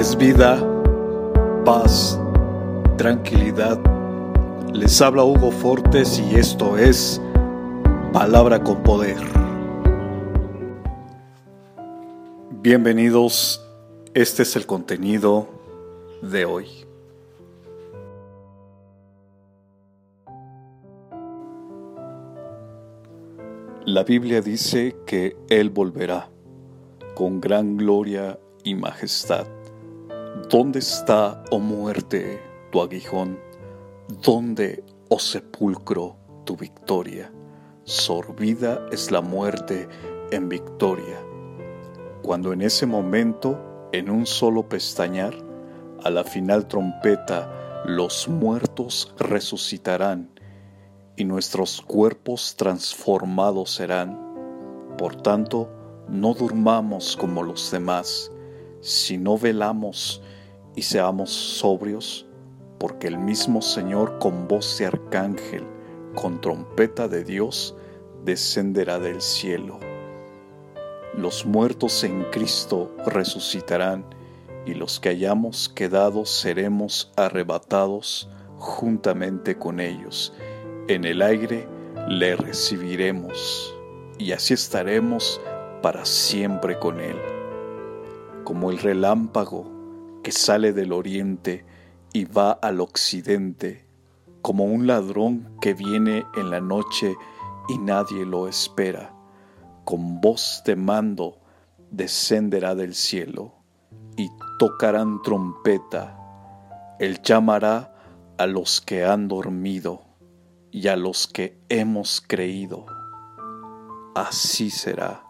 es vida, paz, tranquilidad. Les habla Hugo Fortes y esto es Palabra con Poder. Bienvenidos, este es el contenido de hoy. La Biblia dice que Él volverá con gran gloria y majestad. ¿Dónde está, oh muerte, tu aguijón? ¿Dónde, oh sepulcro, tu victoria? Sorbida es la muerte en victoria. Cuando en ese momento, en un solo pestañar, a la final trompeta, los muertos resucitarán y nuestros cuerpos transformados serán. Por tanto, no durmamos como los demás, si no velamos y seamos sobrios, porque el mismo Señor con voz de arcángel, con trompeta de Dios, descenderá del cielo. Los muertos en Cristo resucitarán, y los que hayamos quedado seremos arrebatados juntamente con ellos. En el aire le recibiremos, y así estaremos para siempre con Él como el relámpago que sale del oriente y va al occidente, como un ladrón que viene en la noche y nadie lo espera, con voz de mando descenderá del cielo y tocarán trompeta, él llamará a los que han dormido y a los que hemos creído. Así será.